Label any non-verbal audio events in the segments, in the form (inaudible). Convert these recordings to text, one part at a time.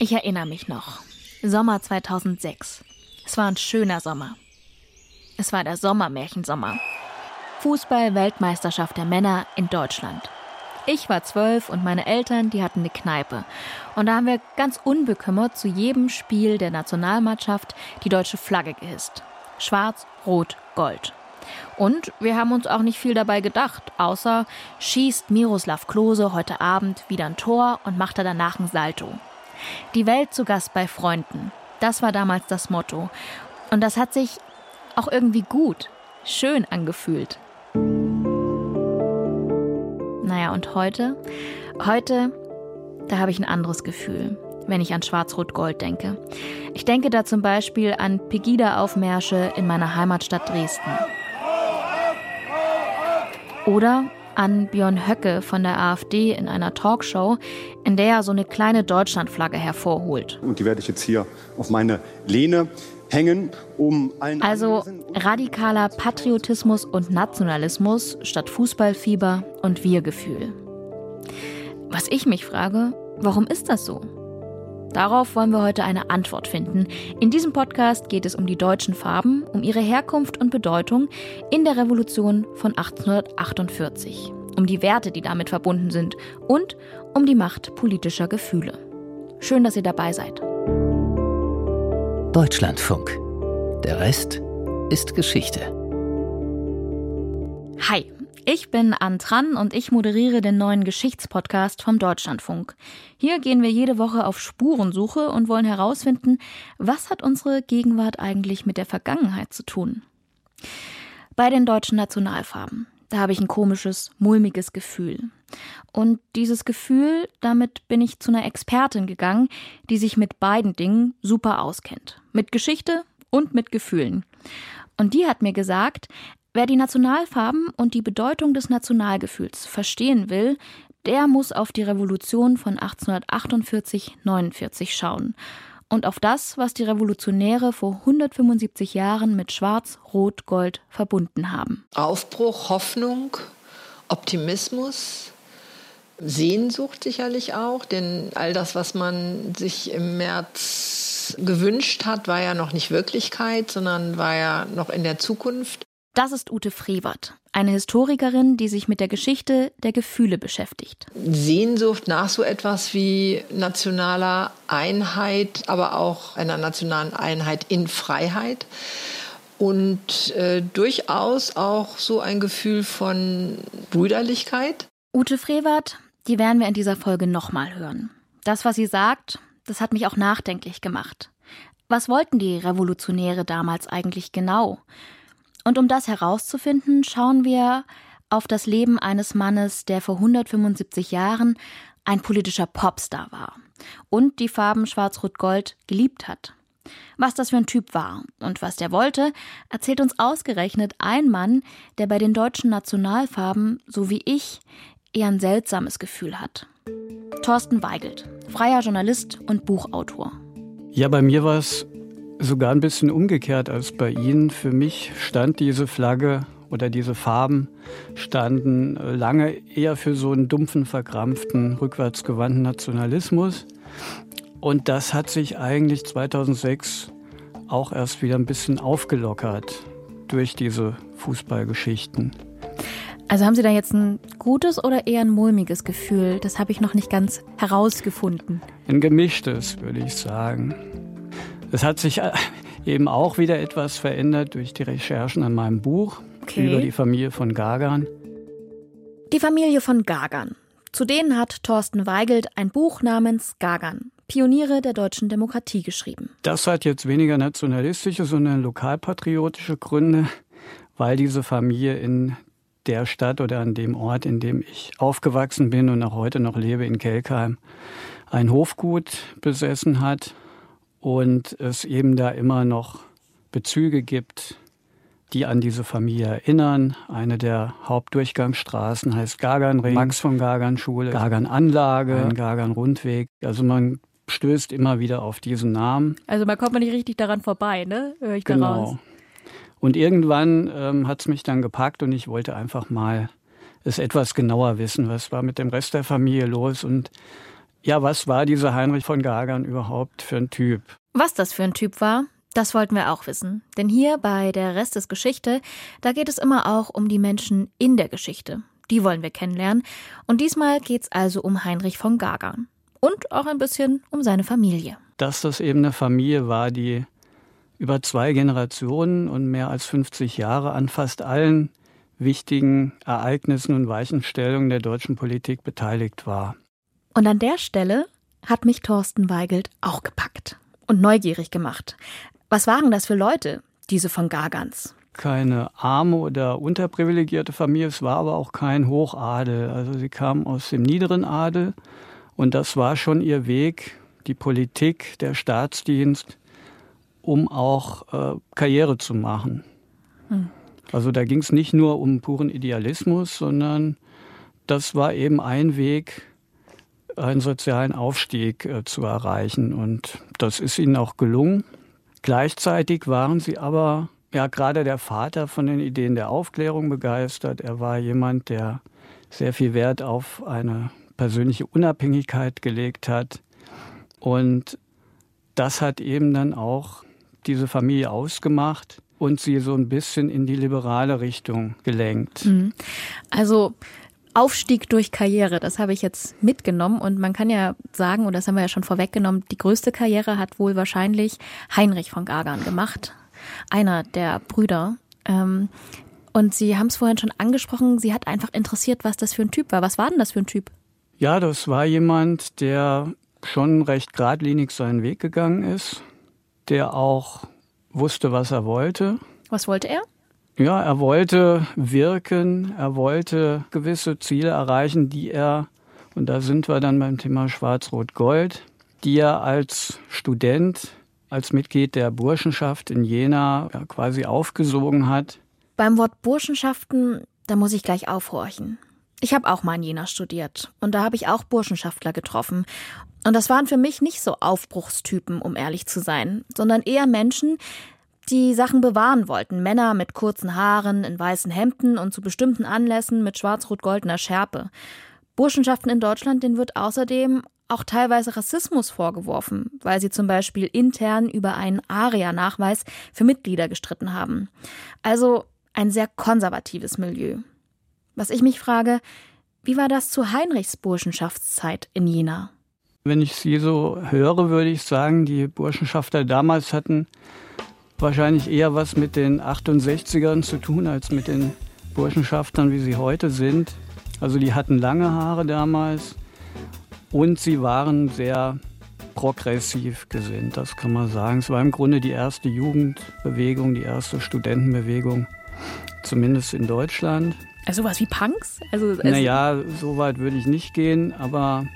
Ich erinnere mich noch. Sommer 2006. Es war ein schöner Sommer. Es war der Sommermärchensommer. Fußball-Weltmeisterschaft der Männer in Deutschland. Ich war zwölf und meine Eltern, die hatten eine Kneipe. Und da haben wir ganz unbekümmert zu jedem Spiel der Nationalmannschaft die deutsche Flagge gehisst. Schwarz, Rot, Gold. Und wir haben uns auch nicht viel dabei gedacht, außer schießt Miroslav Klose heute Abend wieder ein Tor und macht er danach ein Salto. Die Welt zu Gast bei Freunden. Das war damals das Motto. Und das hat sich auch irgendwie gut, schön angefühlt. Naja, und heute? Heute, da habe ich ein anderes Gefühl, wenn ich an Schwarz-Rot-Gold denke. Ich denke da zum Beispiel an Pegida-Aufmärsche in meiner Heimatstadt Dresden. Oder an Björn Höcke von der AfD in einer Talkshow, in der er so eine kleine Deutschlandflagge hervorholt. Und die werde ich jetzt hier auf meine Lehne hängen, um allen Also radikaler Patriotismus und Nationalismus statt Fußballfieber und Wir-Gefühl. Was ich mich frage, warum ist das so? Darauf wollen wir heute eine Antwort finden. In diesem Podcast geht es um die deutschen Farben, um ihre Herkunft und Bedeutung in der Revolution von 1848, um die Werte, die damit verbunden sind und um die Macht politischer Gefühle. Schön, dass ihr dabei seid. Deutschlandfunk. Der Rest ist Geschichte. Hi, ich bin Antran und ich moderiere den neuen Geschichtspodcast vom Deutschlandfunk. Hier gehen wir jede Woche auf Spurensuche und wollen herausfinden, was hat unsere Gegenwart eigentlich mit der Vergangenheit zu tun. Bei den deutschen Nationalfarben, da habe ich ein komisches, mulmiges Gefühl. Und dieses Gefühl, damit bin ich zu einer Expertin gegangen, die sich mit beiden Dingen super auskennt. Mit Geschichte und mit Gefühlen. Und die hat mir gesagt, Wer die Nationalfarben und die Bedeutung des Nationalgefühls verstehen will, der muss auf die Revolution von 1848-49 schauen und auf das, was die Revolutionäre vor 175 Jahren mit Schwarz, Rot, Gold verbunden haben. Aufbruch, Hoffnung, Optimismus, Sehnsucht sicherlich auch, denn all das, was man sich im März gewünscht hat, war ja noch nicht Wirklichkeit, sondern war ja noch in der Zukunft. Das ist Ute Frevert, eine Historikerin, die sich mit der Geschichte der Gefühle beschäftigt. Sehnsucht nach so etwas wie nationaler Einheit, aber auch einer nationalen Einheit in Freiheit und äh, durchaus auch so ein Gefühl von Brüderlichkeit. Ute Frevert, die werden wir in dieser Folge nochmal hören. Das, was sie sagt, das hat mich auch nachdenklich gemacht. Was wollten die Revolutionäre damals eigentlich genau? Und um das herauszufinden, schauen wir auf das Leben eines Mannes, der vor 175 Jahren ein politischer Popstar war und die Farben Schwarz-Rot-Gold geliebt hat. Was das für ein Typ war und was der wollte, erzählt uns ausgerechnet ein Mann, der bei den deutschen Nationalfarben, so wie ich, eher ein seltsames Gefühl hat. Thorsten Weigelt, freier Journalist und Buchautor. Ja, bei mir war es sogar ein bisschen umgekehrt als bei Ihnen. Für mich stand diese Flagge oder diese Farben standen lange eher für so einen dumpfen, verkrampften, rückwärtsgewandten Nationalismus. Und das hat sich eigentlich 2006 auch erst wieder ein bisschen aufgelockert durch diese Fußballgeschichten. Also haben Sie da jetzt ein gutes oder eher ein mulmiges Gefühl? Das habe ich noch nicht ganz herausgefunden. Ein gemischtes, würde ich sagen. Es hat sich äh, eben auch wieder etwas verändert durch die Recherchen an meinem Buch okay. über die Familie von Gagan. Die Familie von Gagan. Zu denen hat Thorsten Weigelt ein Buch namens Gagan, Pioniere der deutschen Demokratie geschrieben. Das hat jetzt weniger nationalistische, sondern lokalpatriotische Gründe, weil diese Familie in der Stadt oder an dem Ort, in dem ich aufgewachsen bin und auch heute noch lebe, in Kelkheim, ein Hofgut besessen hat und es eben da immer noch Bezüge gibt, die an diese Familie erinnern. Eine der Hauptdurchgangsstraßen heißt Gaganring, Max von Gagan Schule, Gagan Anlage, Gagan Rundweg. Also man stößt immer wieder auf diesen Namen. Also man kommt man nicht richtig daran vorbei, ne? Hör ich genau. Daraus. Und irgendwann ähm, hat es mich dann gepackt und ich wollte einfach mal es etwas genauer wissen, was war mit dem Rest der Familie los und ja, was war dieser Heinrich von Gagern überhaupt für ein Typ? Was das für ein Typ war, das wollten wir auch wissen. Denn hier bei der Rest des Geschichte, da geht es immer auch um die Menschen in der Geschichte. Die wollen wir kennenlernen. Und diesmal geht es also um Heinrich von Gagern. Und auch ein bisschen um seine Familie. Dass das eben eine Familie war, die über zwei Generationen und mehr als 50 Jahre an fast allen wichtigen Ereignissen und Weichenstellungen der deutschen Politik beteiligt war. Und an der Stelle hat mich Thorsten Weigelt auch gepackt und neugierig gemacht. Was waren das für Leute, diese von Gargans? Keine arme oder unterprivilegierte Familie, es war aber auch kein Hochadel. Also sie kamen aus dem niederen Adel und das war schon ihr Weg, die Politik, der Staatsdienst, um auch äh, Karriere zu machen. Hm. Also da ging es nicht nur um puren Idealismus, sondern das war eben ein Weg, einen sozialen Aufstieg äh, zu erreichen. Und das ist ihnen auch gelungen. Gleichzeitig waren sie aber, ja, gerade der Vater von den Ideen der Aufklärung begeistert. Er war jemand, der sehr viel Wert auf eine persönliche Unabhängigkeit gelegt hat. Und das hat eben dann auch diese Familie ausgemacht und sie so ein bisschen in die liberale Richtung gelenkt. Mhm. Also Aufstieg durch Karriere, das habe ich jetzt mitgenommen und man kann ja sagen, und das haben wir ja schon vorweggenommen, die größte Karriere hat wohl wahrscheinlich Heinrich von Gagern gemacht, einer der Brüder. Ähm, und Sie haben es vorhin schon angesprochen, Sie hat einfach interessiert, was das für ein Typ war. Was war denn das für ein Typ? Ja, das war jemand, der schon recht geradlinig seinen Weg gegangen ist, der auch wusste, was er wollte. Was wollte er? Ja, er wollte wirken, er wollte gewisse Ziele erreichen, die er, und da sind wir dann beim Thema Schwarz-Rot-Gold, die er als Student, als Mitglied der Burschenschaft in Jena ja, quasi aufgesogen hat. Beim Wort Burschenschaften, da muss ich gleich aufhorchen. Ich habe auch mal in Jena studiert und da habe ich auch Burschenschaftler getroffen. Und das waren für mich nicht so Aufbruchstypen, um ehrlich zu sein, sondern eher Menschen, die Sachen bewahren wollten. Männer mit kurzen Haaren, in weißen Hemden und zu bestimmten Anlässen mit schwarz-rot-goldener Schärpe. Burschenschaften in Deutschland, denen wird außerdem auch teilweise Rassismus vorgeworfen, weil sie zum Beispiel intern über einen ARIA-Nachweis für Mitglieder gestritten haben. Also ein sehr konservatives Milieu. Was ich mich frage, wie war das zu Heinrichs Burschenschaftszeit in Jena? Wenn ich sie so höre, würde ich sagen, die Burschenschafter damals hatten wahrscheinlich eher was mit den 68ern zu tun als mit den Burschenschaftern, wie sie heute sind. Also die hatten lange Haare damals und sie waren sehr progressiv gesinnt, das kann man sagen. Es war im Grunde die erste Jugendbewegung, die erste Studentenbewegung, zumindest in Deutschland. Also was wie Punks? Also, also naja, so weit würde ich nicht gehen, aber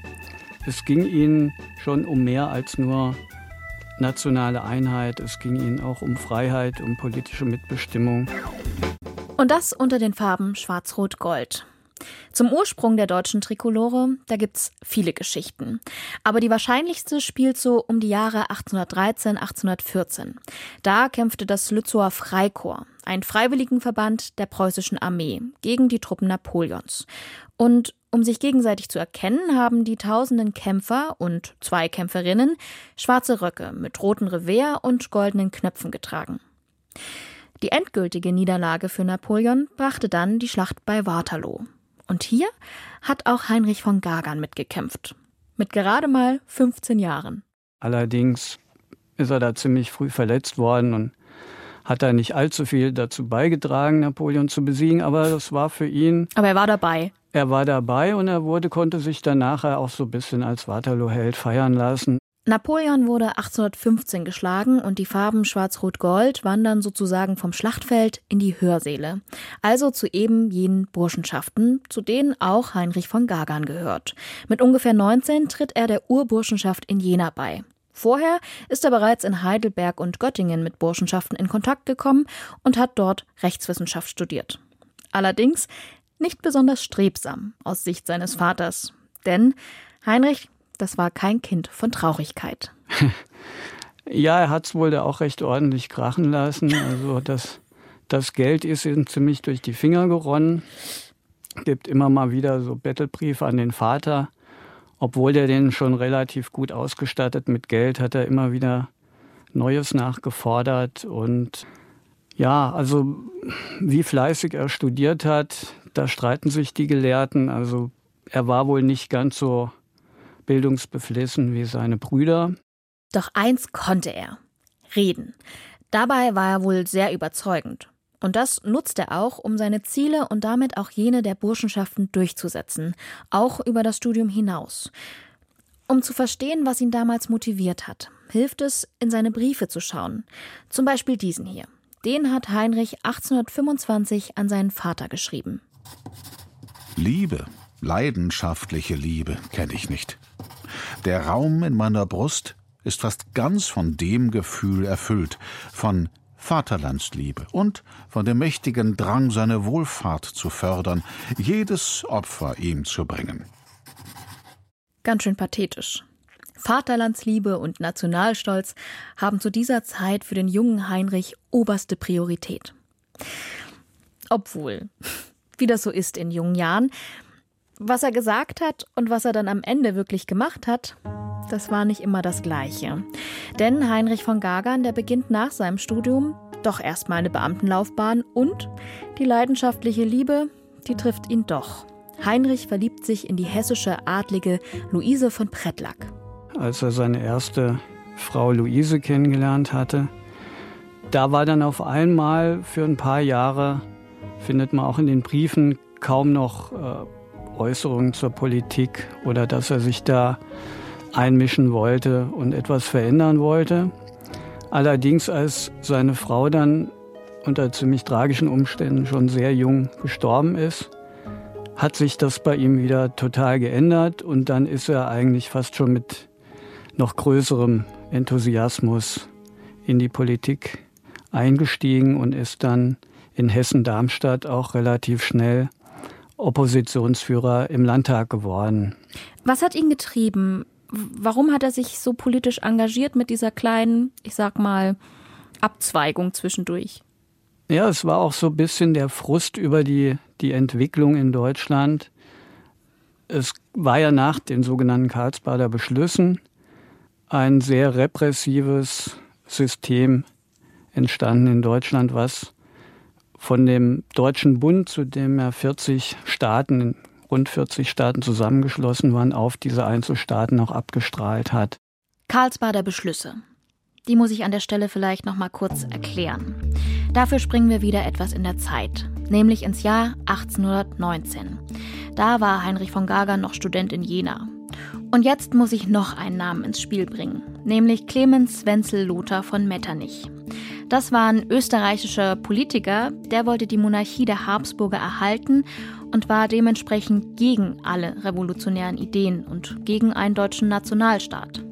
es ging ihnen schon um mehr als nur nationale Einheit, es ging ihnen auch um Freiheit, um politische Mitbestimmung. Und das unter den Farben Schwarz-Rot-Gold. Zum Ursprung der deutschen Trikolore, da gibt's viele Geschichten. Aber die wahrscheinlichste spielt so um die Jahre 1813, 1814. Da kämpfte das Lützower Freikorps, ein Freiwilligenverband der preußischen Armee, gegen die Truppen Napoleons. Und um sich gegenseitig zu erkennen, haben die tausenden Kämpfer und zwei Kämpferinnen schwarze Röcke mit roten Revers und goldenen Knöpfen getragen. Die endgültige Niederlage für Napoleon brachte dann die Schlacht bei Waterloo. Und hier hat auch Heinrich von Gagern mitgekämpft. Mit gerade mal 15 Jahren. Allerdings ist er da ziemlich früh verletzt worden und hat da nicht allzu viel dazu beigetragen, Napoleon zu besiegen, aber das war für ihn. Aber er war dabei. Er war dabei und er wurde, konnte sich dann nachher auch so ein bisschen als Waterloo-Held feiern lassen. Napoleon wurde 1815 geschlagen und die Farben Schwarz-Rot-Gold wandern sozusagen vom Schlachtfeld in die Hörsäle. Also zu eben jenen Burschenschaften, zu denen auch Heinrich von Gagern gehört. Mit ungefähr 19 tritt er der Urburschenschaft in Jena bei. Vorher ist er bereits in Heidelberg und Göttingen mit Burschenschaften in Kontakt gekommen und hat dort Rechtswissenschaft studiert. Allerdings nicht besonders strebsam aus Sicht seines Vaters. Denn Heinrich, das war kein Kind von Traurigkeit. (laughs) Ja, er hat es wohl da auch recht ordentlich krachen lassen. Also das, das Geld ist ihm ziemlich durch die Finger geronnen. Gibt immer mal wieder so Bettelbriefe an den Vater, obwohl der den schon relativ gut ausgestattet mit Geld, hat er immer wieder Neues nachgefordert. Und ja, also wie fleißig er studiert hat, da streiten sich die Gelehrten. Also er war wohl nicht ganz so bildungsbeflissen wie seine Brüder. Doch eins konnte er. Reden. Dabei war er wohl sehr überzeugend. Und das nutzt er auch, um seine Ziele und damit auch jene der Burschenschaften durchzusetzen, auch über das Studium hinaus. Um zu verstehen, was ihn damals motiviert hat, hilft es, in seine Briefe zu schauen. Zum Beispiel diesen hier. Den hat Heinrich 1825 an seinen Vater geschrieben. Liebe, leidenschaftliche Liebe kenne ich nicht. Der Raum in meiner Brust ist fast ganz von dem Gefühl erfüllt, von Vaterlandsliebe und von dem mächtigen Drang, seine Wohlfahrt zu fördern, jedes Opfer ihm zu bringen. Ganz schön pathetisch. Vaterlandsliebe und Nationalstolz haben zu dieser Zeit für den jungen Heinrich oberste Priorität. Obwohl, wie das so ist in jungen Jahren, was er gesagt hat und was er dann am Ende wirklich gemacht hat, das war nicht immer das Gleiche. Denn Heinrich von Gagern, der beginnt nach seinem Studium doch erstmal eine Beamtenlaufbahn und die leidenschaftliche Liebe, die trifft ihn doch. Heinrich verliebt sich in die hessische Adlige Luise von Prettlack. Als er seine erste Frau Luise kennengelernt hatte, da war dann auf einmal für ein paar Jahre, findet man auch in den Briefen, kaum noch äh, Äußerungen zur Politik oder dass er sich da einmischen wollte und etwas verändern wollte. Allerdings, als seine Frau dann unter ziemlich tragischen Umständen schon sehr jung gestorben ist, hat sich das bei ihm wieder total geändert und dann ist er eigentlich fast schon mit noch größerem Enthusiasmus in die Politik eingestiegen und ist dann in Hessen-Darmstadt auch relativ schnell Oppositionsführer im Landtag geworden. Was hat ihn getrieben? Warum hat er sich so politisch engagiert mit dieser kleinen, ich sag mal, Abzweigung zwischendurch? Ja, es war auch so ein bisschen der Frust über die, die Entwicklung in Deutschland. Es war ja nach den sogenannten Karlsbader Beschlüssen ein sehr repressives System entstanden in Deutschland, was von dem Deutschen Bund, zu dem ja 40 Staaten, rund 40 Staaten zusammengeschlossen waren, auf diese Einzelstaaten auch abgestrahlt hat. Karlsbader Beschlüsse. Die muss ich an der Stelle vielleicht noch mal kurz erklären. Dafür springen wir wieder etwas in der Zeit, nämlich ins Jahr 1819. Da war Heinrich von Gager noch Student in Jena. Und jetzt muss ich noch einen Namen ins Spiel bringen, nämlich Clemens Wenzel Lothar von Metternich. Das war ein österreichischer Politiker, der wollte die Monarchie der Habsburger erhalten und war dementsprechend gegen alle revolutionären Ideen und gegen einen deutschen Nationalstaat.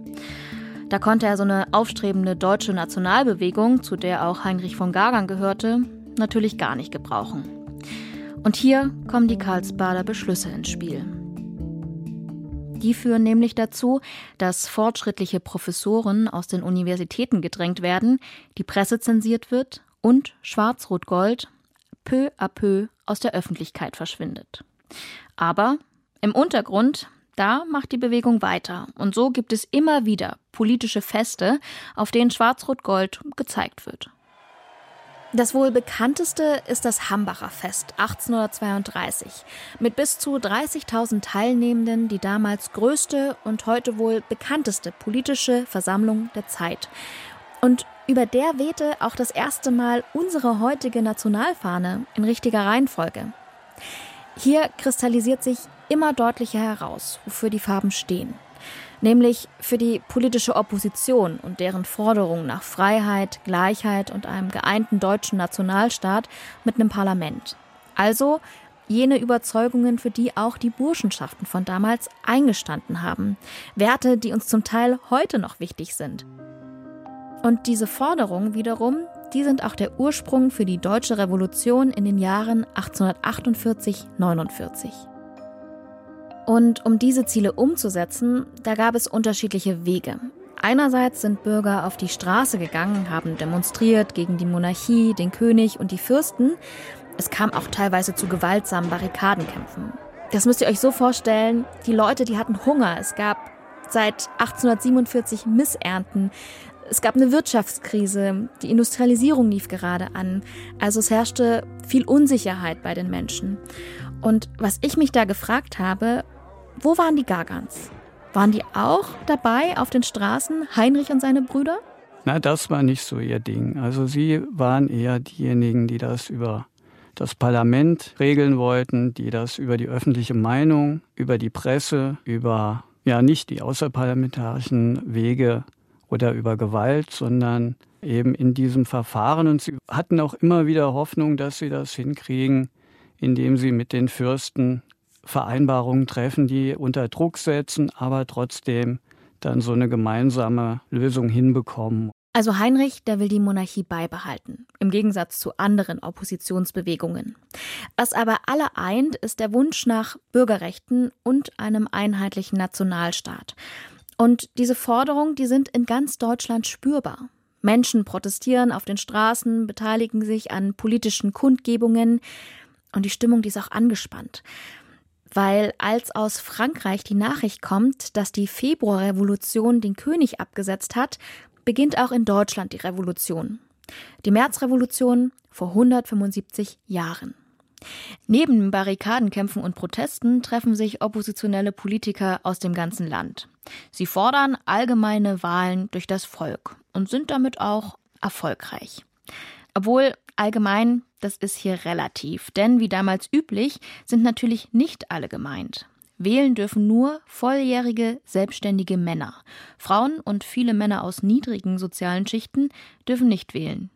Da konnte er so eine aufstrebende deutsche Nationalbewegung, zu der auch Heinrich von Gagern gehörte, natürlich gar nicht gebrauchen. Und hier kommen die Karlsbader Beschlüsse ins Spiel. Die führen nämlich dazu, dass fortschrittliche Professoren aus den Universitäten gedrängt werden, die Presse zensiert wird und Schwarz-Rot-Gold peu à peu aus der Öffentlichkeit verschwindet. Aber im Untergrund, da macht die Bewegung weiter und so gibt es immer wieder politische Feste, auf denen Schwarz-Rot-Gold gezeigt wird. Das wohl bekannteste ist das Hambacher Fest 1832 mit bis zu 30.000 Teilnehmenden, die damals größte und heute wohl bekannteste politische Versammlung der Zeit. Und über der wehte auch das erste Mal unsere heutige Nationalfahne in richtiger Reihenfolge. Hier kristallisiert sich immer deutlicher heraus, wofür die Farben stehen nämlich für die politische Opposition und deren Forderung nach Freiheit, Gleichheit und einem geeinten deutschen Nationalstaat mit einem Parlament. Also jene Überzeugungen, für die auch die Burschenschaften von damals eingestanden haben. Werte, die uns zum Teil heute noch wichtig sind. Und diese Forderungen wiederum, die sind auch der Ursprung für die deutsche Revolution in den Jahren 1848-49. Und um diese Ziele umzusetzen, da gab es unterschiedliche Wege. Einerseits sind Bürger auf die Straße gegangen, haben demonstriert gegen die Monarchie, den König und die Fürsten. Es kam auch teilweise zu gewaltsamen Barrikadenkämpfen. Das müsst ihr euch so vorstellen, die Leute, die hatten Hunger. Es gab seit 1847 Missernten. Es gab eine Wirtschaftskrise, die Industrialisierung lief gerade an. Also es herrschte viel Unsicherheit bei den Menschen. Und was ich mich da gefragt habe, wo waren die Gargans? Waren die auch dabei auf den Straßen, Heinrich und seine Brüder? Na, das war nicht so ihr Ding. Also sie waren eher diejenigen, die das über das Parlament regeln wollten, die das über die öffentliche Meinung, über die Presse, über ja nicht die außerparlamentarischen Wege oder über Gewalt, sondern eben in diesem Verfahren. Und sie hatten auch immer wieder Hoffnung, dass sie das hinkriegen, indem sie mit den Fürsten Vereinbarungen treffen, die unter Druck setzen, aber trotzdem dann so eine gemeinsame Lösung hinbekommen. Also Heinrich, der will die Monarchie beibehalten, im Gegensatz zu anderen Oppositionsbewegungen. Was aber alle eint, ist der Wunsch nach Bürgerrechten und einem einheitlichen Nationalstaat. Und diese Forderungen, die sind in ganz Deutschland spürbar. Menschen protestieren auf den Straßen, beteiligen sich an politischen Kundgebungen und die Stimmung, die ist auch angespannt. Weil als aus Frankreich die Nachricht kommt, dass die Februarrevolution den König abgesetzt hat, beginnt auch in Deutschland die Revolution. Die Märzrevolution vor 175 Jahren. Neben Barrikadenkämpfen und Protesten treffen sich oppositionelle Politiker aus dem ganzen Land. Sie fordern allgemeine Wahlen durch das Volk und sind damit auch erfolgreich. Obwohl allgemein, das ist hier relativ, denn wie damals üblich sind natürlich nicht alle gemeint. Wählen dürfen nur volljährige, selbstständige Männer. Frauen und viele Männer aus niedrigen sozialen Schichten dürfen nicht wählen.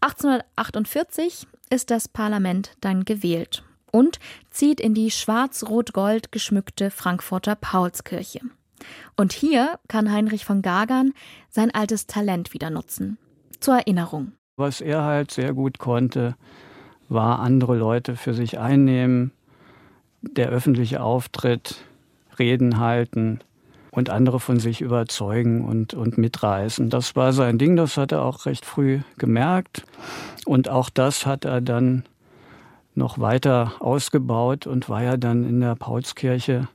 1848 ist das Parlament dann gewählt und zieht in die schwarz-rot-gold geschmückte Frankfurter Paulskirche. Und hier kann Heinrich von Gagern sein altes Talent wieder nutzen. Zur Erinnerung. Was er halt sehr gut konnte, war andere Leute für sich einnehmen, der öffentliche Auftritt, Reden halten und andere von sich überzeugen und, und mitreißen. Das war sein Ding, das hat er auch recht früh gemerkt. Und auch das hat er dann noch weiter ausgebaut und war ja dann in der Paulskirche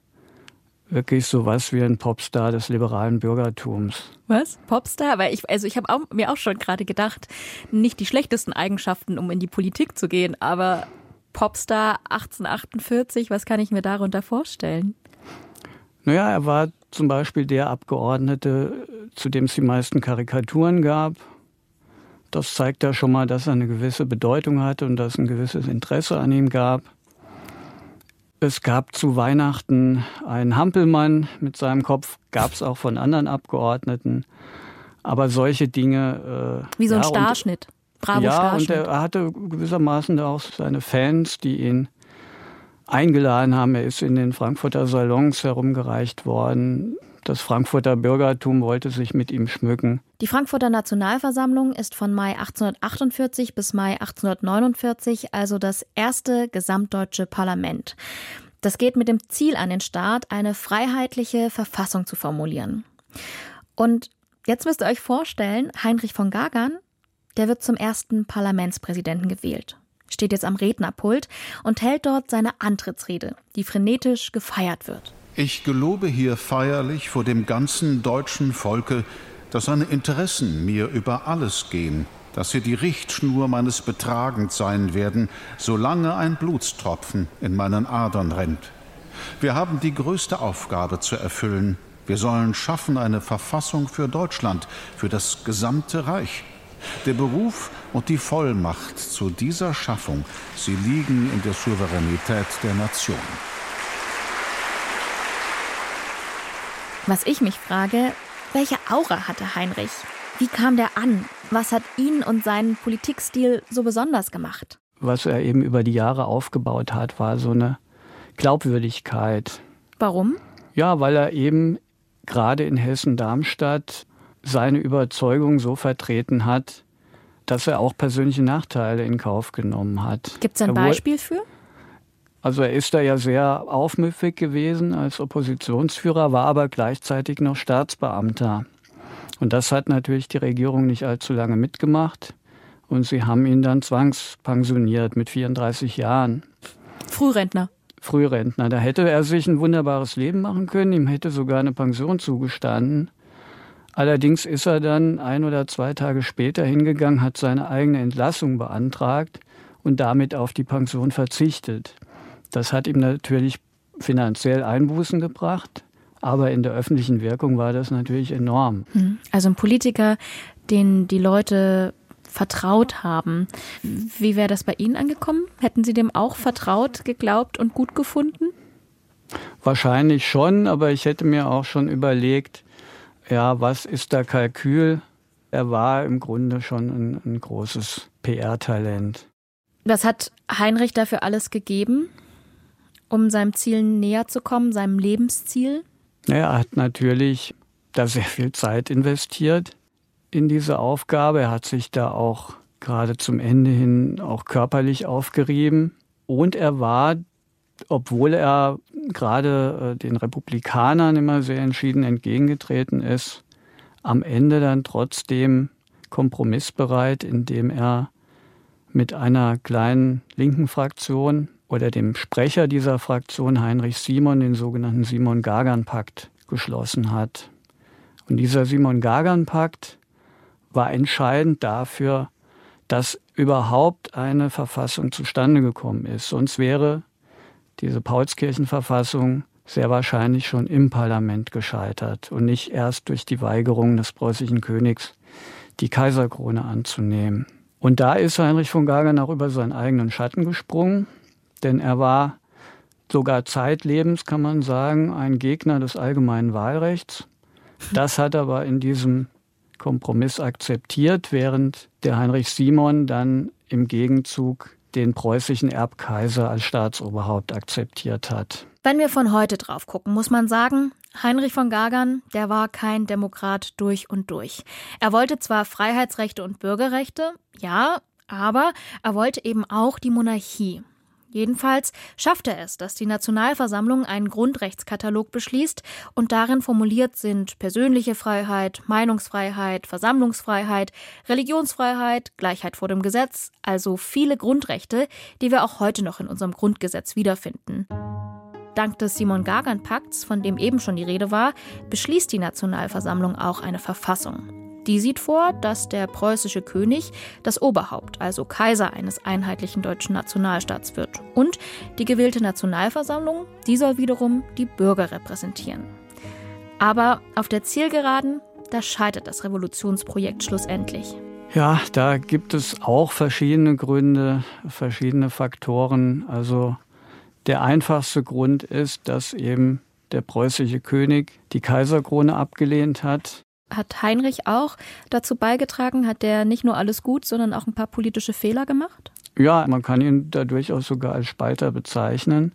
wirklich so was wie ein Popstar des liberalen Bürgertums. Was? Popstar? Weil ich, also ich habe mir auch schon gerade gedacht, nicht die schlechtesten Eigenschaften, um in die Politik zu gehen, aber Popstar 1848, was kann ich mir darunter vorstellen? Naja, er war zum Beispiel der Abgeordnete, zu dem es die meisten Karikaturen gab. Das zeigt ja schon mal, dass er eine gewisse Bedeutung hatte und dass es ein gewisses Interesse an ihm gab. Es gab zu Weihnachten einen Hampelmann mit seinem Kopf, gab es auch von anderen Abgeordneten. Aber solche Dinge. Äh, Wie so ein ja, Starschnitt. Bravo ja, und er hatte gewissermaßen auch seine Fans, die ihn eingeladen haben. Er ist in den Frankfurter Salons herumgereicht worden. Das Frankfurter Bürgertum wollte sich mit ihm schmücken. Die Frankfurter Nationalversammlung ist von Mai 1848 bis Mai 1849 also das erste gesamtdeutsche Parlament. Das geht mit dem Ziel an den Start, eine freiheitliche Verfassung zu formulieren. Und jetzt müsst ihr euch vorstellen, Heinrich von Gagern der wird zum ersten Parlamentspräsidenten gewählt, steht jetzt am Rednerpult und hält dort seine Antrittsrede, die frenetisch gefeiert wird. Ich gelobe hier feierlich vor dem ganzen deutschen Volke, dass seine Interessen mir über alles gehen, dass sie die Richtschnur meines Betragens sein werden, solange ein Blutstropfen in meinen Adern rennt. Wir haben die größte Aufgabe zu erfüllen. Wir sollen schaffen eine Verfassung für Deutschland, für das gesamte Reich. Der Beruf und die Vollmacht zu dieser Schaffung, sie liegen in der Souveränität der Nation. Was ich mich frage, welche Aura hatte Heinrich? Wie kam der an? Was hat ihn und seinen Politikstil so besonders gemacht? Was er eben über die Jahre aufgebaut hat, war so eine Glaubwürdigkeit. Warum? Ja, weil er eben gerade in Hessen-Darmstadt seine Überzeugung so vertreten hat, dass er auch persönliche Nachteile in Kauf genommen hat. Gibt es ein Beispiel für? Also er ist da ja sehr aufmüffig gewesen als Oppositionsführer, war aber gleichzeitig noch Staatsbeamter. Und das hat natürlich die Regierung nicht allzu lange mitgemacht. Und sie haben ihn dann zwangspensioniert mit 34 Jahren. Frührentner. Frührentner. Da hätte er sich ein wunderbares Leben machen können, ihm hätte sogar eine Pension zugestanden. Allerdings ist er dann ein oder zwei Tage später hingegangen, hat seine eigene Entlassung beantragt und damit auf die Pension verzichtet. Das hat ihm natürlich finanziell Einbußen gebracht, aber in der öffentlichen Wirkung war das natürlich enorm. Hm. Also ein Politiker, den die Leute vertraut haben. Wie wäre das bei Ihnen angekommen? Hätten Sie dem auch vertraut, geglaubt und gut gefunden? Wahrscheinlich schon, aber ich hätte mir auch schon überlegt, ja, was ist da Kalkül? Er war im Grunde schon ein, ein großes PR-Talent. Was hat Heinrich dafür alles gegeben, um seinem Ziel näher zu kommen, seinem Lebensziel? Er hat natürlich da sehr viel Zeit investiert in diese Aufgabe. Er hat sich da auch gerade zum Ende hin auch körperlich aufgerieben. Und er war, obwohl er gerade äh, den Republikanern immer sehr entschieden entgegengetreten ist, am Ende dann trotzdem kompromissbereit, indem er mit einer kleinen linken Fraktion oder dem Sprecher dieser Fraktion, Heinrich Simon, den sogenannten Simon-Gagan-Pakt geschlossen hat. Und dieser Simon-Gagan-Pakt war entscheidend dafür, dass überhaupt eine Verfassung zustande gekommen ist. Sonst wäre diese Paulskirchenverfassung sehr wahrscheinlich schon im Parlament gescheitert und nicht erst durch die Weigerung des preußischen Königs, die Kaiserkrone anzunehmen. Und da ist Heinrich von Gagern auch über seinen eigenen Schatten gesprungen, denn er war sogar zeitlebens, kann man sagen, ein Gegner des allgemeinen Wahlrechts. Das hat aber in diesem Kompromiss akzeptiert, während der Heinrich Simon dann im Gegenzug den preußischen Erbkaiser als Staatsoberhaupt akzeptiert hat. Wenn wir von heute drauf gucken, muss man sagen, Heinrich von Gagern, der war kein Demokrat durch und durch. Er wollte zwar Freiheitsrechte und Bürgerrechte, ja, aber er wollte eben auch die Monarchie. Jedenfalls schafft er es, dass die Nationalversammlung einen Grundrechtskatalog beschließt und darin formuliert sind persönliche Freiheit, Meinungsfreiheit, Versammlungsfreiheit, Religionsfreiheit, Gleichheit vor dem Gesetz, also viele Grundrechte, die wir auch heute noch in unserem Grundgesetz wiederfinden. Dank des Simon-Gagan-Pakts, von dem eben schon die Rede war, beschließt die Nationalversammlung auch eine Verfassung. Die sieht vor, dass der preußische König das Oberhaupt, also Kaiser eines einheitlichen deutschen Nationalstaats wird. Und die gewählte Nationalversammlung, die soll wiederum die Bürger repräsentieren. Aber auf der Zielgeraden, da scheitert das Revolutionsprojekt schlussendlich. Ja, da gibt es auch verschiedene Gründe, verschiedene Faktoren. Also der einfachste Grund ist, dass eben der preußische König die Kaiserkrone abgelehnt hat hat Heinrich auch dazu beigetragen? Hat der nicht nur alles gut, sondern auch ein paar politische Fehler gemacht? Ja, man kann ihn da durchaus sogar als Spalter bezeichnen.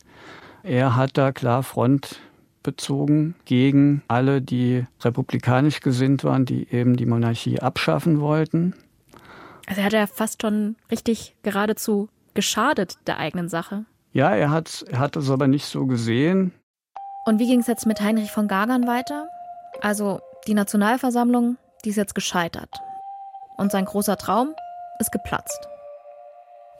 Er hat da klar Front bezogen gegen alle, die republikanisch gesinnt waren, die eben die Monarchie abschaffen wollten. Also er hat ja fast schon richtig geradezu geschadet der eigenen Sache. Ja, er hat, er hat es aber nicht so gesehen. Und wie ging es jetzt mit Heinrich von Gagern weiter? Also die Nationalversammlung, die ist jetzt gescheitert. Und sein großer Traum ist geplatzt.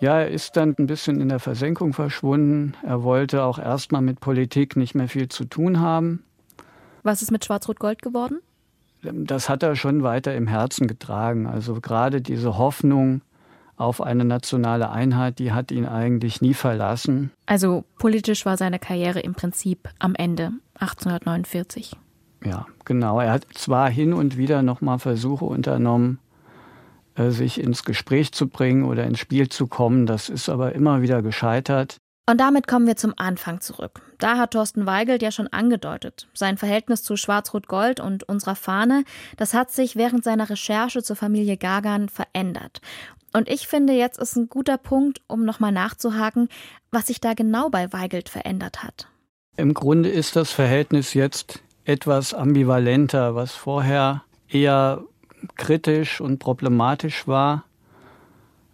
Ja, er ist dann ein bisschen in der Versenkung verschwunden. Er wollte auch erstmal mit Politik nicht mehr viel zu tun haben. Was ist mit Schwarz-Rot-Gold geworden? Das hat er schon weiter im Herzen getragen. Also gerade diese Hoffnung auf eine nationale Einheit, die hat ihn eigentlich nie verlassen. Also politisch war seine Karriere im Prinzip am Ende 1849. Ja, genau. Er hat zwar hin und wieder nochmal Versuche unternommen, äh, sich ins Gespräch zu bringen oder ins Spiel zu kommen. Das ist aber immer wieder gescheitert. Und damit kommen wir zum Anfang zurück. Da hat Thorsten Weigelt ja schon angedeutet. Sein Verhältnis zu Schwarz-Rot-Gold und unserer Fahne, das hat sich während seiner Recherche zur Familie Gagan verändert. Und ich finde, jetzt ist ein guter Punkt, um nochmal nachzuhaken, was sich da genau bei Weigelt verändert hat. Im Grunde ist das Verhältnis jetzt etwas ambivalenter, was vorher eher kritisch und problematisch war,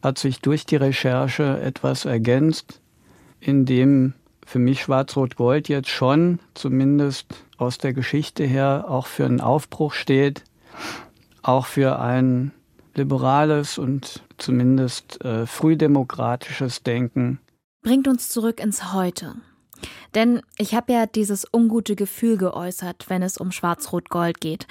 hat sich durch die Recherche etwas ergänzt, in dem für mich Schwarz-Rot-Gold jetzt schon, zumindest aus der Geschichte her, auch für einen Aufbruch steht, auch für ein liberales und zumindest äh, frühdemokratisches Denken. Bringt uns zurück ins Heute. Denn ich habe ja dieses ungute Gefühl geäußert, wenn es um Schwarz-Rot-Gold geht.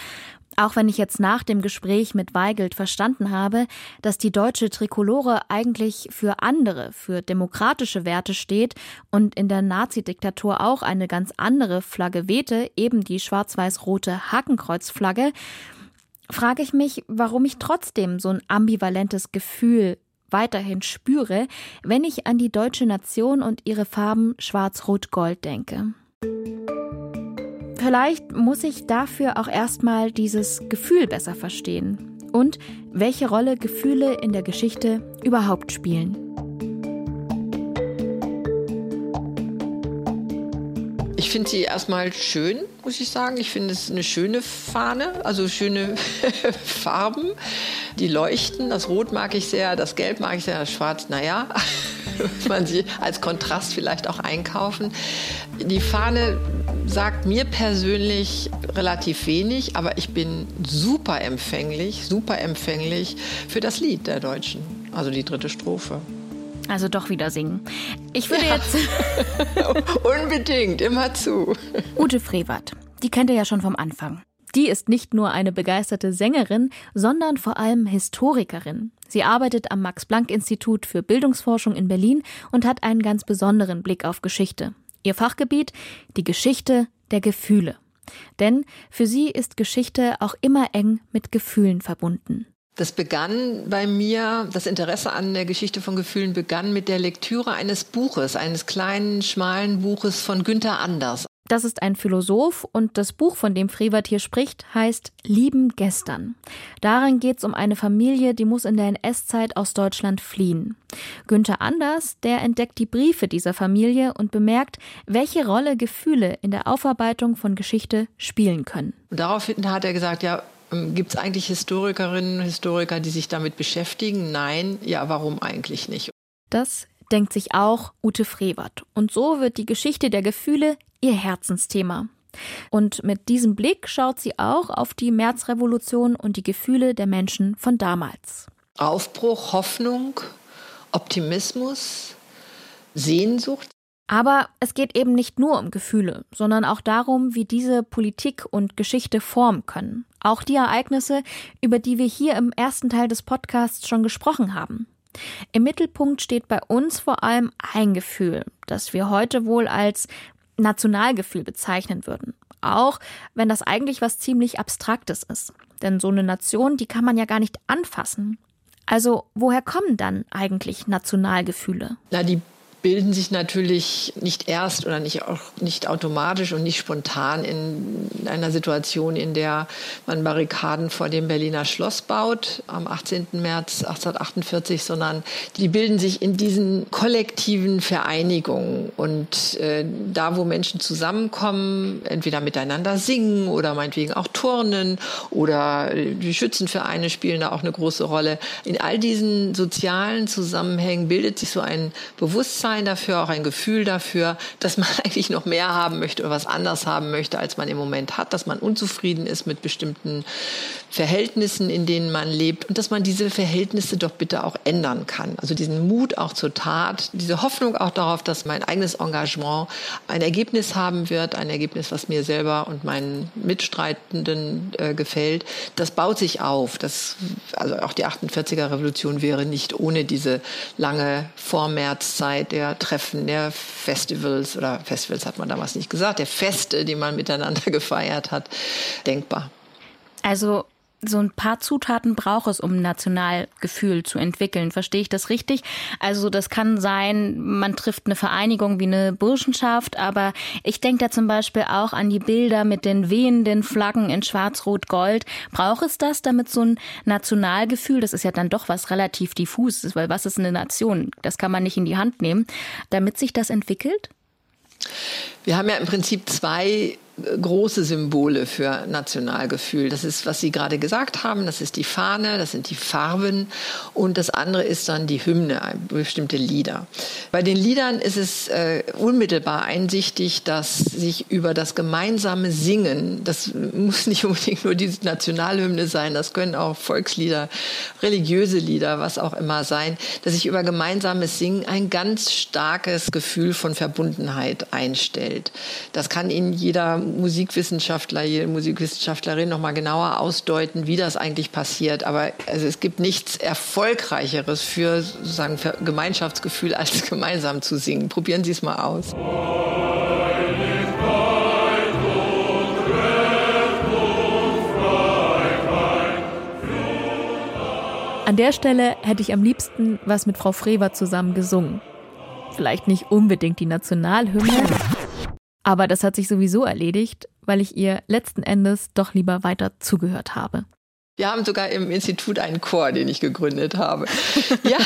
Auch wenn ich jetzt nach dem Gespräch mit Weigelt verstanden habe, dass die deutsche Trikolore eigentlich für andere, für demokratische Werte steht und in der Nazidiktatur auch eine ganz andere Flagge wehte, eben die schwarz-weiß-rote Hakenkreuzflagge, frage ich mich, warum ich trotzdem so ein ambivalentes Gefühl weiterhin spüre, wenn ich an die deutsche Nation und ihre Farben schwarz-rot-gold denke. Vielleicht muss ich dafür auch erstmal dieses Gefühl besser verstehen und welche Rolle Gefühle in der Geschichte überhaupt spielen. Ich finde sie erstmal schön, muss ich sagen. Ich finde es eine schöne Fahne, also schöne (laughs) Farben. Die leuchten. Das Rot mag ich sehr, das Gelb mag ich sehr, das Schwarz, naja. (laughs) man sie als Kontrast vielleicht auch einkaufen. Die Fahne sagt mir persönlich relativ wenig, aber ich bin super empfänglich, super empfänglich für das Lied der Deutschen, also die dritte Strophe. Also doch wieder singen. Ich würde ja. jetzt. (laughs) Unbedingt, immer zu. Ute Frevert, die kennt ihr ja schon vom Anfang. Die ist nicht nur eine begeisterte Sängerin, sondern vor allem Historikerin. Sie arbeitet am Max-Planck-Institut für Bildungsforschung in Berlin und hat einen ganz besonderen Blick auf Geschichte. Ihr Fachgebiet die Geschichte der Gefühle. Denn für sie ist Geschichte auch immer eng mit Gefühlen verbunden. Das begann bei mir, das Interesse an der Geschichte von Gefühlen begann mit der Lektüre eines Buches, eines kleinen, schmalen Buches von Günther Anders. Das ist ein Philosoph und das Buch, von dem Frevert hier spricht, heißt Lieben gestern. Darin geht es um eine Familie, die muss in der NS-Zeit aus Deutschland fliehen. Günther Anders, der entdeckt die Briefe dieser Familie und bemerkt, welche Rolle Gefühle in der Aufarbeitung von Geschichte spielen können. Und daraufhin hat er gesagt, ja, Gibt es eigentlich Historikerinnen und Historiker, die sich damit beschäftigen? Nein. Ja, warum eigentlich nicht? Das denkt sich auch Ute Frevert. Und so wird die Geschichte der Gefühle ihr Herzensthema. Und mit diesem Blick schaut sie auch auf die Märzrevolution und die Gefühle der Menschen von damals. Aufbruch, Hoffnung, Optimismus, Sehnsucht. Aber es geht eben nicht nur um Gefühle, sondern auch darum, wie diese Politik und Geschichte formen können. Auch die Ereignisse, über die wir hier im ersten Teil des Podcasts schon gesprochen haben. Im Mittelpunkt steht bei uns vor allem ein Gefühl, das wir heute wohl als Nationalgefühl bezeichnen würden. Auch wenn das eigentlich was ziemlich Abstraktes ist. Denn so eine Nation, die kann man ja gar nicht anfassen. Also woher kommen dann eigentlich Nationalgefühle? Na, die bilden sich natürlich nicht erst oder nicht auch nicht automatisch und nicht spontan in einer Situation, in der man Barrikaden vor dem Berliner Schloss baut am 18. März 1848, sondern die bilden sich in diesen kollektiven Vereinigungen und äh, da, wo Menschen zusammenkommen, entweder miteinander singen oder meinetwegen auch turnen oder die Schützenvereine spielen da auch eine große Rolle. In all diesen sozialen Zusammenhängen bildet sich so ein Bewusstsein Bewusstsein dafür, auch ein Gefühl dafür, dass man (laughs) eigentlich noch mehr haben möchte oder was anders haben möchte, als man im Moment hat, dass man unzufrieden ist mit bestimmten Verhältnissen, in denen man lebt und dass man diese Verhältnisse doch bitte auch ändern kann. Also diesen Mut auch zur Tat, diese Hoffnung auch darauf, dass mein eigenes Engagement ein Ergebnis haben wird, ein Ergebnis, was mir selber und meinen Mitstreitenden äh, gefällt, das baut sich auf. Das, also auch die 48er Revolution wäre nicht ohne diese lange Vormärzzeit der Treffen, der Festivals oder Festivals hat man damals nicht gesagt, der Feste, die man miteinander (laughs) gefeiert hat, denkbar. Also so ein paar Zutaten braucht es, um ein Nationalgefühl zu entwickeln. Verstehe ich das richtig? Also das kann sein, man trifft eine Vereinigung wie eine Burschenschaft, aber ich denke da zum Beispiel auch an die Bilder mit den wehenden Flaggen in Schwarz-Rot-Gold. Braucht es das, damit so ein Nationalgefühl, das ist ja dann doch was relativ diffuses, weil was ist eine Nation? Das kann man nicht in die Hand nehmen, damit sich das entwickelt? Wir haben ja im Prinzip zwei große Symbole für Nationalgefühl. Das ist, was Sie gerade gesagt haben, das ist die Fahne, das sind die Farben und das andere ist dann die Hymne, bestimmte Lieder. Bei den Liedern ist es äh, unmittelbar einsichtig, dass sich über das gemeinsame Singen, das muss nicht unbedingt nur die Nationalhymne sein, das können auch Volkslieder, religiöse Lieder, was auch immer sein, dass sich über gemeinsames Singen ein ganz starkes Gefühl von Verbundenheit einstellt. Das kann Ihnen jeder Musikwissenschaftler, jede Musikwissenschaftlerin noch mal genauer ausdeuten, wie das eigentlich passiert. Aber also es gibt nichts Erfolgreicheres für sozusagen für Gemeinschaftsgefühl, als (laughs) gemeinsam zu singen. Probieren Sie es mal aus. An der Stelle hätte ich am liebsten was mit Frau Frewer zusammen gesungen. Vielleicht nicht unbedingt die Nationalhymne, aber das hat sich sowieso erledigt, weil ich ihr letzten Endes doch lieber weiter zugehört habe. Wir haben sogar im Institut einen Chor, den ich gegründet habe. (laughs) ja,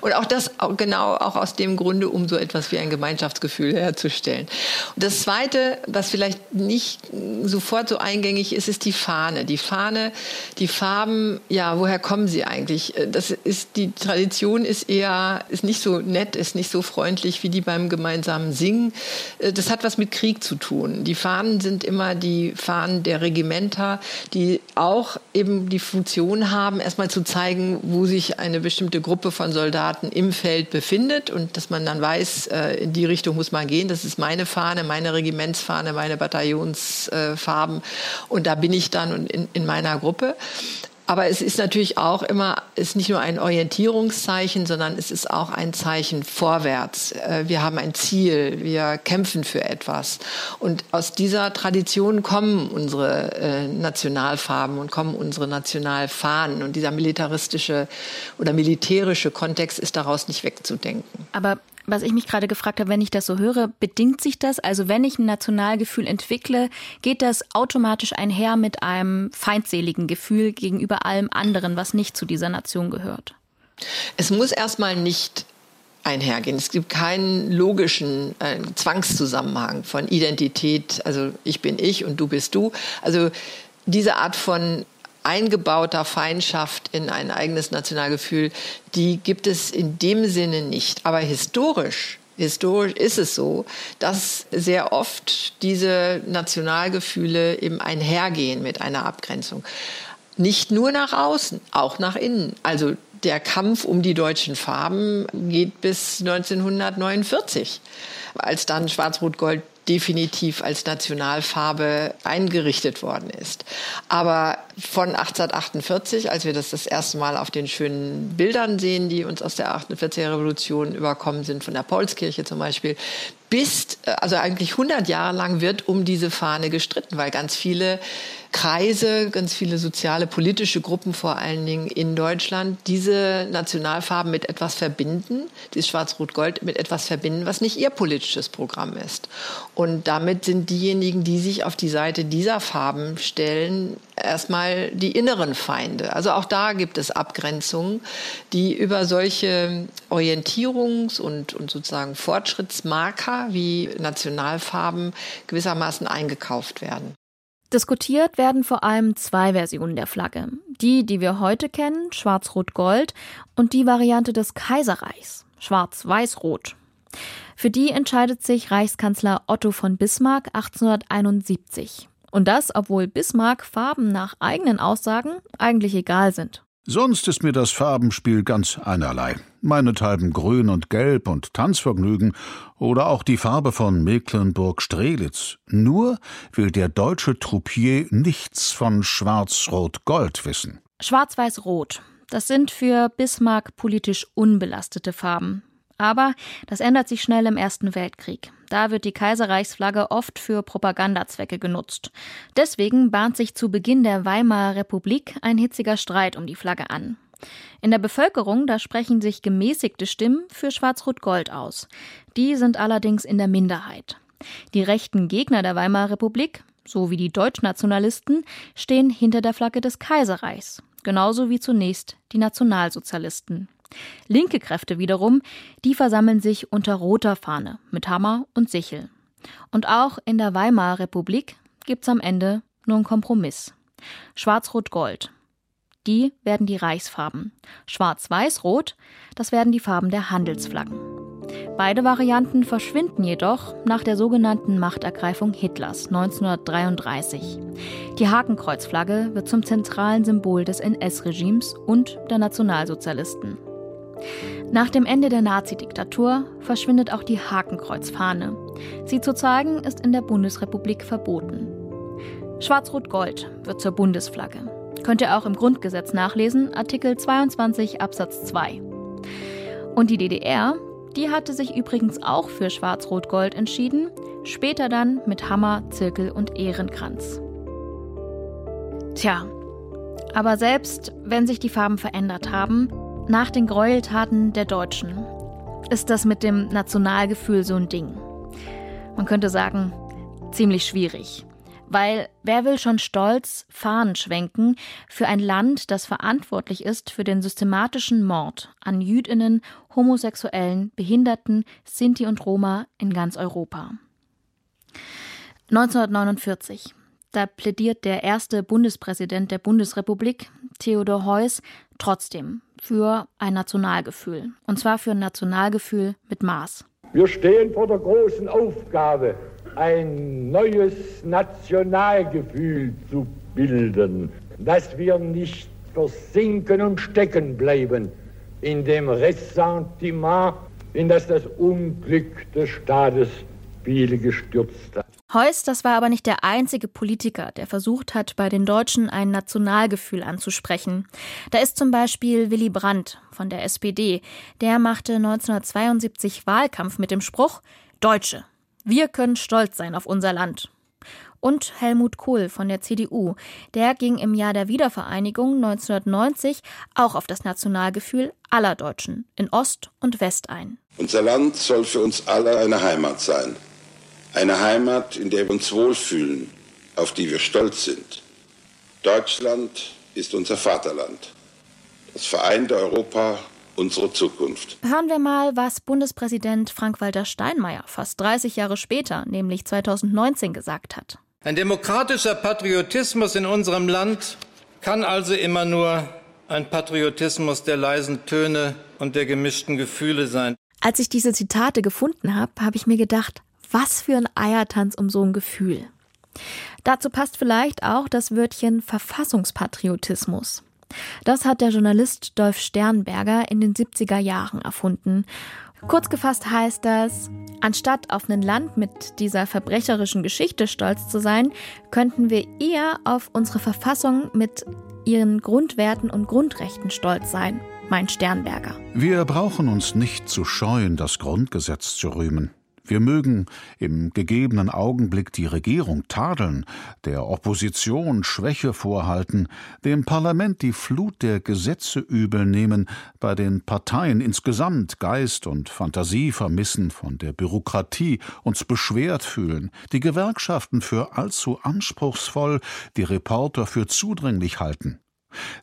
und auch das genau auch aus dem Grunde, um so etwas wie ein Gemeinschaftsgefühl herzustellen. Und das Zweite, was vielleicht nicht sofort so eingängig ist, ist die Fahne. Die Fahne, die Farben, ja, woher kommen sie eigentlich? Das ist die Tradition ist eher ist nicht so nett, ist nicht so freundlich wie die beim gemeinsamen Singen. Das hat was mit Krieg zu tun. Die Fahnen sind immer die Fahnen der Regimenter, die auch eben eben die Funktion haben, erstmal zu zeigen, wo sich eine bestimmte Gruppe von Soldaten im Feld befindet und dass man dann weiß, äh, in die Richtung muss man gehen. Das ist meine Fahne, meine Regimentsfahne, meine Bataillonsfarben und da bin ich dann in, in meiner Gruppe. Aber es ist natürlich auch immer, ist nicht nur ein Orientierungszeichen, sondern es ist auch ein Zeichen vorwärts. Äh, wir haben ein Ziel, wir kämpfen für etwas. Und aus dieser Tradition kommen unsere äh, Nationalfarben und kommen unsere Nationalfahnen. Und dieser militaristische oder militärische Kontext ist daraus nicht wegzudenken. Aber was ich mich gerade gefragt habe, wenn ich das so höre, bedingt sich das? Also wenn ich ein Nationalgefühl entwickle, geht das automatisch einher mit einem feindseligen Gefühl gegenüber allem anderen, was nicht zu dieser Nation gehört? Es muss erstmal nicht einhergehen. Es gibt keinen logischen äh, Zwangszusammenhang von Identität, also ich bin ich und du bist du. Also diese Art von eingebauter Feindschaft in ein eigenes Nationalgefühl, die gibt es in dem Sinne nicht. Aber historisch Historisch ist es so, dass sehr oft diese Nationalgefühle eben einhergehen mit einer Abgrenzung. Nicht nur nach außen, auch nach innen. Also der Kampf um die deutschen Farben geht bis 1949, als dann Schwarz-Rot-Gold definitiv als Nationalfarbe eingerichtet worden ist. Aber von 1848, als wir das das erste Mal auf den schönen Bildern sehen, die uns aus der 48er Revolution überkommen sind, von der Paulskirche zum Beispiel, bis, äh, also eigentlich 100 Jahre lang wird um diese Fahne gestritten, weil ganz viele Kreise, ganz viele soziale, politische Gruppen vor allen Dingen in Deutschland diese Nationalfarben mit etwas verbinden, dieses Schwarz-Rot-Gold mit etwas verbinden, was nicht ihr politisches Programm ist. Und damit sind diejenigen, die sich auf die Seite dieser Farben stellen, erstmal die inneren Feinde. Also auch da gibt es Abgrenzungen, die über solche Orientierungs- und, und sozusagen Fortschrittsmarker wie Nationalfarben gewissermaßen eingekauft werden. Diskutiert werden vor allem zwei Versionen der Flagge. Die, die wir heute kennen, Schwarz-Rot-Gold, und die Variante des Kaiserreichs, Schwarz-Weiß-Rot. Für die entscheidet sich Reichskanzler Otto von Bismarck 1871. Und das, obwohl Bismarck Farben nach eigenen Aussagen eigentlich egal sind. Sonst ist mir das Farbenspiel ganz einerlei. Meinethalben Grün und Gelb und Tanzvergnügen oder auch die Farbe von Mecklenburg-Strelitz. Nur will der deutsche Troupier nichts von Schwarz-Rot-Gold wissen. Schwarz-Weiß-Rot. Das sind für Bismarck politisch unbelastete Farben. Aber das ändert sich schnell im Ersten Weltkrieg. Da wird die Kaiserreichsflagge oft für Propagandazwecke genutzt. Deswegen bahnt sich zu Beginn der Weimarer Republik ein hitziger Streit um die Flagge an. In der Bevölkerung, da sprechen sich gemäßigte Stimmen für Schwarz-Rot-Gold aus. Die sind allerdings in der Minderheit. Die rechten Gegner der Weimarer Republik, so wie die Deutschnationalisten, stehen hinter der Flagge des Kaiserreichs, genauso wie zunächst die Nationalsozialisten. Linke Kräfte wiederum, die versammeln sich unter roter Fahne mit Hammer und Sichel. Und auch in der Weimarer Republik gibt's am Ende nur einen Kompromiss. Schwarz-Rot-Gold. Die werden die Reichsfarben. Schwarz-Weiß-Rot, das werden die Farben der Handelsflaggen. Beide Varianten verschwinden jedoch nach der sogenannten Machtergreifung Hitlers 1933. Die Hakenkreuzflagge wird zum zentralen Symbol des NS-Regimes und der Nationalsozialisten. Nach dem Ende der Nazidiktatur verschwindet auch die Hakenkreuzfahne. Sie zu zeigen ist in der Bundesrepublik verboten. Schwarz-Rot-Gold wird zur Bundesflagge. Könnt ihr auch im Grundgesetz nachlesen, Artikel 22 Absatz 2. Und die DDR, die hatte sich übrigens auch für Schwarz-Rot-Gold entschieden, später dann mit Hammer, Zirkel und Ehrenkranz. Tja, aber selbst wenn sich die Farben verändert haben, nach den Gräueltaten der Deutschen ist das mit dem Nationalgefühl so ein Ding. Man könnte sagen, ziemlich schwierig. Weil wer will schon stolz Fahnen schwenken für ein Land, das verantwortlich ist für den systematischen Mord an Jüdinnen, Homosexuellen, Behinderten, Sinti und Roma in ganz Europa? 1949. Da plädiert der erste Bundespräsident der Bundesrepublik, Theodor Heuss, trotzdem für ein Nationalgefühl. Und zwar für ein Nationalgefühl mit Maß. Wir stehen vor der großen Aufgabe, ein neues Nationalgefühl zu bilden, dass wir nicht versinken und stecken bleiben in dem Ressentiment, in das das Unglück des Staates viele gestürzt hat. Heuss, das war aber nicht der einzige Politiker, der versucht hat, bei den Deutschen ein Nationalgefühl anzusprechen. Da ist zum Beispiel Willy Brandt von der SPD. Der machte 1972 Wahlkampf mit dem Spruch Deutsche, wir können stolz sein auf unser Land. Und Helmut Kohl von der CDU. Der ging im Jahr der Wiedervereinigung 1990 auch auf das Nationalgefühl aller Deutschen in Ost und West ein. Unser Land soll für uns alle eine Heimat sein. Eine Heimat, in der wir uns wohlfühlen, auf die wir stolz sind. Deutschland ist unser Vaterland. Das vereinte Europa unsere Zukunft. Hören wir mal, was Bundespräsident Frank-Walter Steinmeier fast 30 Jahre später, nämlich 2019, gesagt hat. Ein demokratischer Patriotismus in unserem Land kann also immer nur ein Patriotismus der leisen Töne und der gemischten Gefühle sein. Als ich diese Zitate gefunden habe, habe ich mir gedacht, was für ein Eiertanz um so ein Gefühl. Dazu passt vielleicht auch das Wörtchen Verfassungspatriotismus. Das hat der Journalist Dolf Sternberger in den 70er Jahren erfunden. Kurz gefasst heißt das, anstatt auf ein Land mit dieser verbrecherischen Geschichte stolz zu sein, könnten wir eher auf unsere Verfassung mit ihren Grundwerten und Grundrechten stolz sein, meint Sternberger. Wir brauchen uns nicht zu scheuen, das Grundgesetz zu rühmen. Wir mögen im gegebenen Augenblick die Regierung tadeln, der Opposition Schwäche vorhalten, dem Parlament die Flut der Gesetze übel nehmen, bei den Parteien insgesamt Geist und Fantasie vermissen, von der Bürokratie uns beschwert fühlen, die Gewerkschaften für allzu anspruchsvoll, die Reporter für zudringlich halten.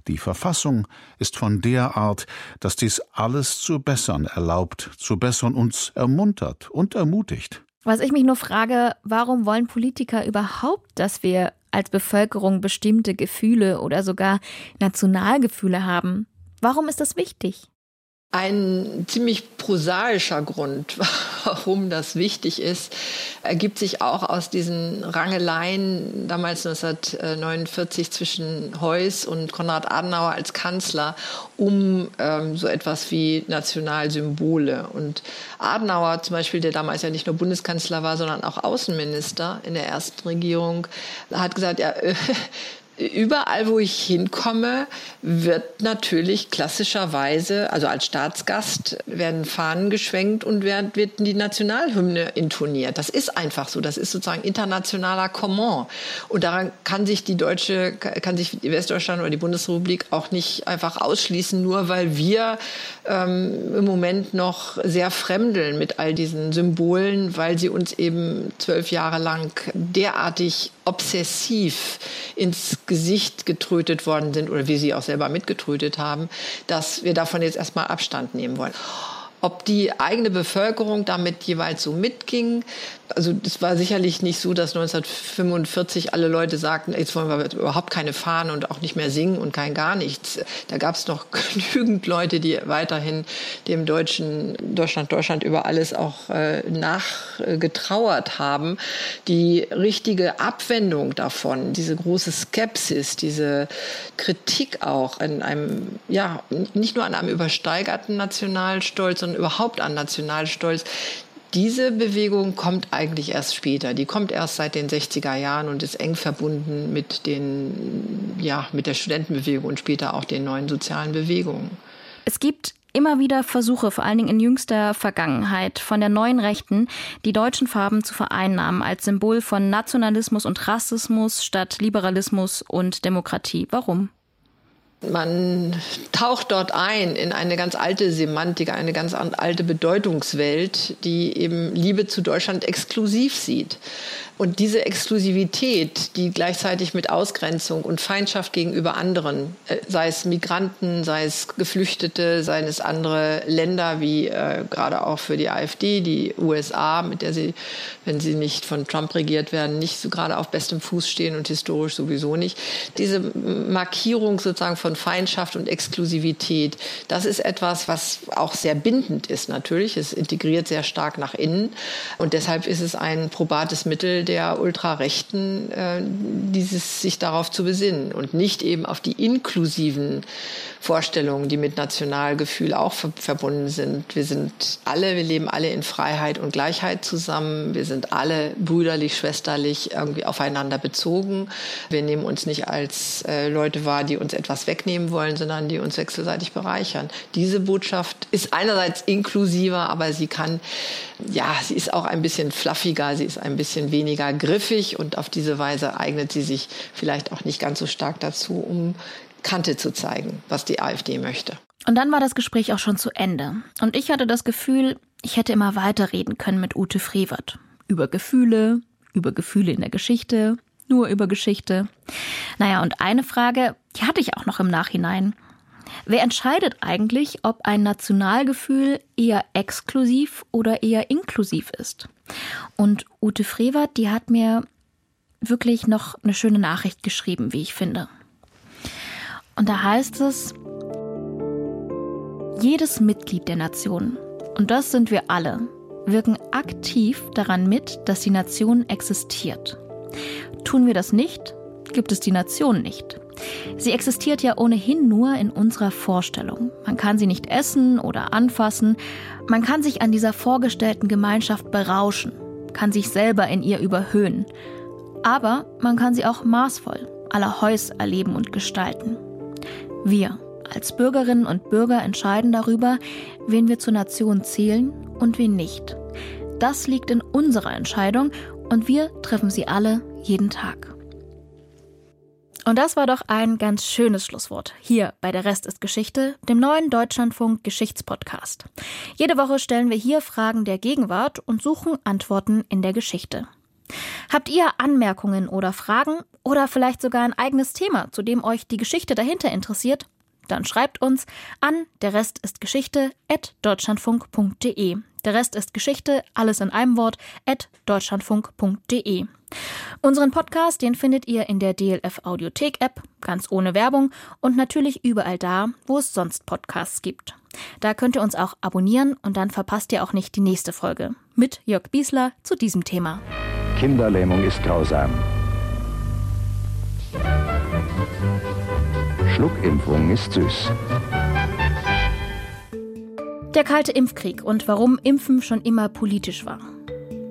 Die Verfassung ist von der Art, dass dies alles zu bessern erlaubt, zu bessern uns ermuntert und ermutigt. Was ich mich nur frage, warum wollen Politiker überhaupt, dass wir als Bevölkerung bestimmte Gefühle oder sogar Nationalgefühle haben? Warum ist das wichtig? Ein ziemlich prosaischer Grund, (laughs) warum das wichtig ist, ergibt sich auch aus diesen Rangeleien damals 1949 zwischen Heuss und Konrad Adenauer als Kanzler um ähm, so etwas wie Nationalsymbole. Und Adenauer zum Beispiel, der damals ja nicht nur Bundeskanzler war, sondern auch Außenminister in der ersten Regierung, hat gesagt, ja, (laughs) überall, wo ich hinkomme, wird natürlich klassischerweise, also als Staatsgast, werden Fahnen geschwenkt und wird, wird die Nationalhymne intoniert. Das ist einfach so. Das ist sozusagen internationaler Common. Und daran kann sich die deutsche, kann sich Westdeutschland oder die Bundesrepublik auch nicht einfach ausschließen, nur weil wir ähm, im Moment noch sehr fremdeln mit all diesen Symbolen, weil sie uns eben zwölf Jahre lang derartig obsessiv ins Gesicht getrötet worden sind oder wir sie auch selber mitgetrötet haben, dass wir davon jetzt erstmal Abstand nehmen wollen. Ob die eigene Bevölkerung damit jeweils so mitging, also es war sicherlich nicht so, dass 1945 alle Leute sagten, jetzt wollen wir überhaupt keine Fahnen und auch nicht mehr singen und kein gar nichts. Da gab es noch (laughs) genügend Leute, die weiterhin dem deutschen Deutschland, Deutschland über alles auch äh, nachgetrauert haben. Die richtige Abwendung davon, diese große Skepsis, diese Kritik auch in einem, ja, nicht nur an einem übersteigerten Nationalstolz, sondern überhaupt an Nationalstolz, diese Bewegung kommt eigentlich erst später. Die kommt erst seit den 60er Jahren und ist eng verbunden mit, den, ja, mit der Studentenbewegung und später auch den neuen sozialen Bewegungen. Es gibt immer wieder Versuche, vor allen Dingen in jüngster Vergangenheit, von der neuen Rechten die deutschen Farben zu vereinnahmen als Symbol von Nationalismus und Rassismus statt Liberalismus und Demokratie. Warum? Man taucht dort ein in eine ganz alte Semantik, eine ganz alte Bedeutungswelt, die eben Liebe zu Deutschland exklusiv sieht. Und diese Exklusivität, die gleichzeitig mit Ausgrenzung und Feindschaft gegenüber anderen, äh, sei es Migranten, sei es Geflüchtete, seien es andere Länder, wie äh, gerade auch für die AfD, die USA, mit der sie, wenn sie nicht von Trump regiert werden, nicht so gerade auf bestem Fuß stehen und historisch sowieso nicht. Diese Markierung sozusagen von Feindschaft und Exklusivität, das ist etwas, was auch sehr bindend ist natürlich. Es integriert sehr stark nach innen. Und deshalb ist es ein probates Mittel, der Ultrarechten, äh, dieses sich darauf zu besinnen und nicht eben auf die inklusiven Vorstellungen, die mit Nationalgefühl auch verbunden sind. Wir sind alle, wir leben alle in Freiheit und Gleichheit zusammen. Wir sind alle brüderlich, schwesterlich irgendwie aufeinander bezogen. Wir nehmen uns nicht als äh, Leute wahr, die uns etwas wegnehmen wollen, sondern die uns wechselseitig bereichern. Diese Botschaft ist einerseits inklusiver, aber sie kann, ja, sie ist auch ein bisschen fluffiger, sie ist ein bisschen weniger griffig und auf diese Weise eignet sie sich vielleicht auch nicht ganz so stark dazu, um Kante zu zeigen, was die AfD möchte. Und dann war das Gespräch auch schon zu Ende. Und ich hatte das Gefühl, ich hätte immer weiterreden können mit Ute Frevert. Über Gefühle, über Gefühle in der Geschichte, nur über Geschichte. Naja, und eine Frage, die hatte ich auch noch im Nachhinein. Wer entscheidet eigentlich, ob ein Nationalgefühl eher exklusiv oder eher inklusiv ist? Und Ute Frevert, die hat mir wirklich noch eine schöne Nachricht geschrieben, wie ich finde. Und da heißt es, jedes Mitglied der Nation, und das sind wir alle, wirken aktiv daran mit, dass die Nation existiert. Tun wir das nicht, gibt es die Nation nicht. Sie existiert ja ohnehin nur in unserer Vorstellung. Man kann sie nicht essen oder anfassen, man kann sich an dieser vorgestellten Gemeinschaft berauschen, kann sich selber in ihr überhöhen. Aber man kann sie auch maßvoll, aller Heus erleben und gestalten. Wir als Bürgerinnen und Bürger entscheiden darüber, wen wir zur Nation zählen und wen nicht. Das liegt in unserer Entscheidung und wir treffen sie alle jeden Tag. Und das war doch ein ganz schönes Schlusswort hier bei Der Rest ist Geschichte, dem neuen Deutschlandfunk Geschichtspodcast. Jede Woche stellen wir hier Fragen der Gegenwart und suchen Antworten in der Geschichte. Habt ihr Anmerkungen oder Fragen oder vielleicht sogar ein eigenes Thema, zu dem euch die Geschichte dahinter interessiert? Dann schreibt uns an der Rest ist Geschichte at deutschlandfunk.de. Der Rest ist Geschichte, alles in einem Wort, at deutschlandfunk.de. Unseren Podcast, den findet ihr in der DLF Audiothek App, ganz ohne Werbung und natürlich überall da, wo es sonst Podcasts gibt. Da könnt ihr uns auch abonnieren und dann verpasst ihr auch nicht die nächste Folge mit Jörg Biesler zu diesem Thema. Kinderlähmung ist grausam. Schluckimpfung ist süß. Der kalte Impfkrieg und warum Impfen schon immer politisch war.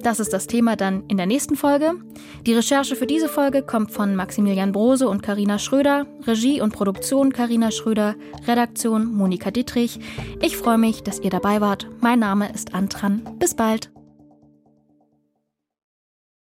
Das ist das Thema dann in der nächsten Folge. Die Recherche für diese Folge kommt von Maximilian Brose und Karina Schröder, Regie und Produktion Karina Schröder, Redaktion Monika Dietrich. Ich freue mich, dass ihr dabei wart. Mein Name ist Antran. Bis bald.